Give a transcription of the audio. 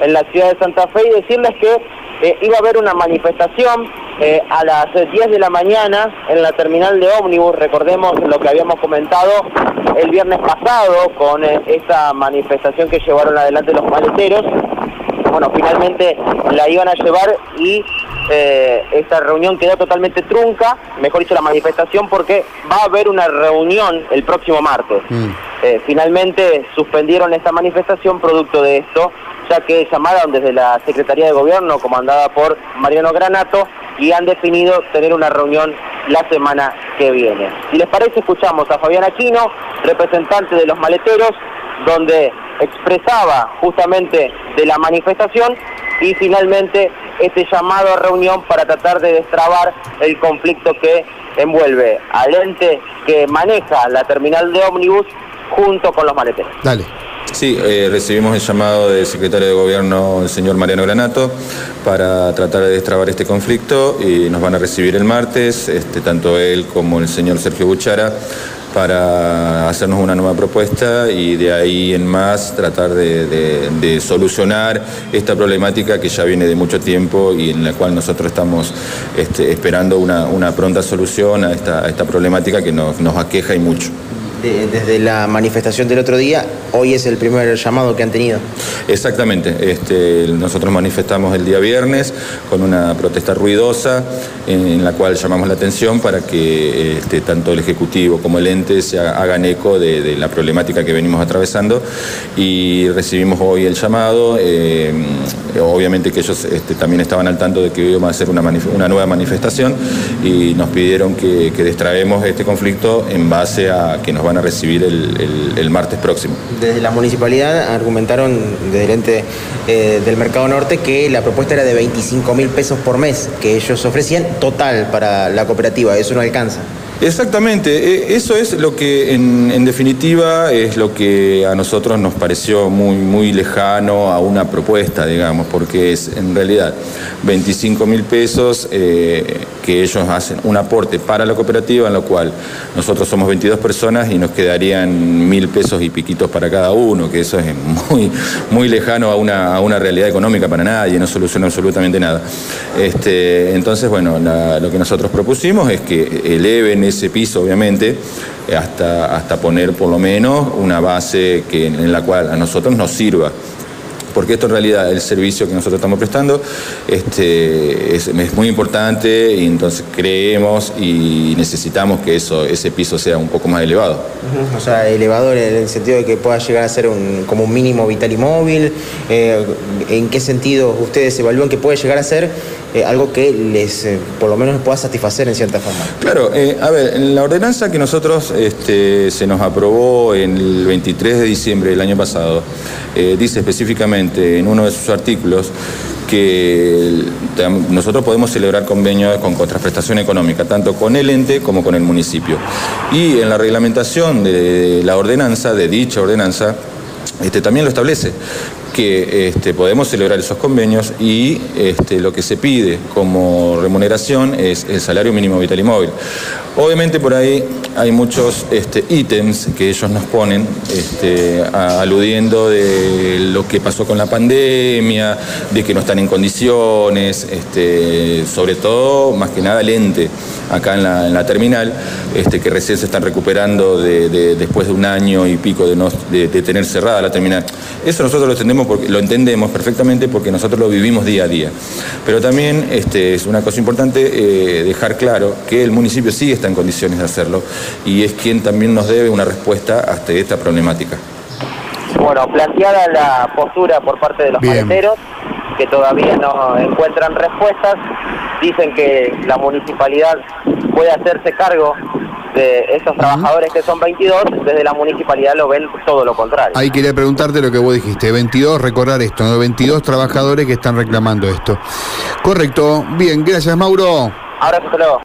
en la ciudad de Santa Fe y decirles que eh, iba a haber una manifestación eh, a las 10 de la mañana en la terminal de ómnibus, recordemos lo que habíamos comentado el viernes pasado con eh, esa manifestación que llevaron adelante los maleteros. Bueno, finalmente la iban a llevar y esta reunión quedó totalmente trunca, mejor dicho la manifestación, porque va a haber una reunión el próximo martes. Mm. finalmente suspendieron esta manifestación producto de esto ya que llamaron desde la Secretaría de Gobierno, comandada por Mariano Granato, y han definido tener una reunión la semana que viene. Si les parece, escuchamos a Fabián Aquino, representante de los maleteros, donde expresaba justamente de la manifestación y finalmente este llamado a reunión para tratar de destrabar el conflicto que envuelve al ente que maneja la terminal de ómnibus junto con los maleteros. Dale. Sí, eh, recibimos el llamado del secretario de Gobierno, el señor Mariano Granato, para tratar de destrabar este conflicto y nos van a recibir el martes, este, tanto él como el señor Sergio Buchara, para hacernos una nueva propuesta y de ahí en más tratar de, solucionar esta problemática que ya viene de mucho tiempo y en la cual nosotros estamos este, esperando una, pronta solución a esta, problemática que nos, nos aqueja y mucho desde la manifestación del otro día, hoy es el primer llamado que han tenido. Exactamente, este, nosotros manifestamos el día viernes con una protesta ruidosa en, la cual llamamos la atención para que este, tanto el Ejecutivo como el ente se hagan eco de, la problemática que venimos atravesando y recibimos hoy el llamado, eh, obviamente que ellos este, también estaban al tanto de que íbamos a hacer una, nueva manifestación y nos pidieron que, que destraemos este conflicto en base a que nos van a recibir el, martes próximo. Desde la municipalidad argumentaron desde el ente eh, del Mercado Norte que la propuesta era de 25 mil pesos por mes que ellos ofrecían total para la cooperativa, eso no alcanza. Exactamente, e, eso es lo que en, definitiva es lo que a nosotros nos pareció muy, muy lejano a una propuesta, digamos, porque es en realidad 25 mil pesos eh, que ellos hacen un aporte para la cooperativa, en lo cual nosotros somos 22 personas y nos quedarían mil pesos y piquitos para cada uno, que eso es muy, muy lejano a una, a una realidad económica para nadie, no soluciona absolutamente nada. Este, entonces, bueno, lo que nosotros propusimos es que eleven ese piso, obviamente, hasta, hasta poner por lo menos una base que, en la cual a nosotros nos sirva porque esto en realidad el servicio que nosotros estamos prestando este, es, muy importante y entonces creemos y necesitamos que eso, ese piso sea un poco más elevado. O sea, elevador en el sentido de que pueda llegar a ser un, como un mínimo vital y móvil. Eh, ¿En qué sentido ustedes evalúan que puede llegar a ser eh, algo que les, eh, por lo menos, pueda satisfacer en cierta forma? Claro, a ver, en la ordenanza que nosotros este, se nos aprobó el 23 de diciembre del año pasado, dice específicamente en uno de sus artículos que nosotros podemos celebrar convenios con contraprestación económica, tanto con el ente como con el municipio. Y en la reglamentación de la ordenanza, de dicha ordenanza, este, también lo establece, que este, podemos celebrar esos convenios y este, lo que se pide como remuneración es el salario mínimo vital y móvil. Obviamente por ahí hay muchos este, ítems que ellos nos ponen este, aludiendo de lo que pasó con la pandemia, de que no están en condiciones, sobre todo más que nada el ente acá en la, terminal, que recién se están recuperando de, después de un año y pico de, no, de, tener cerrada la terminal. Eso nosotros lo entendemos, porque, lo entendemos perfectamente porque nosotros lo vivimos día a día. Pero también este, es una cosa importante eh, dejar claro que el municipio sí está en condiciones de hacerlo y es quien también nos debe una respuesta hasta esta problemática. Bueno, planteada la postura por parte de los maleteros, que todavía no encuentran respuestas, dicen que la municipalidad puede hacerse cargo de esos trabajadores que son 22, desde la municipalidad lo ven todo lo contrario. Ahí quería preguntarte lo que vos dijiste, 22, recordar esto, ¿no? 22 trabajadores que están reclamando esto. Correcto, bien, gracias Mauro. Ahora hasta luego.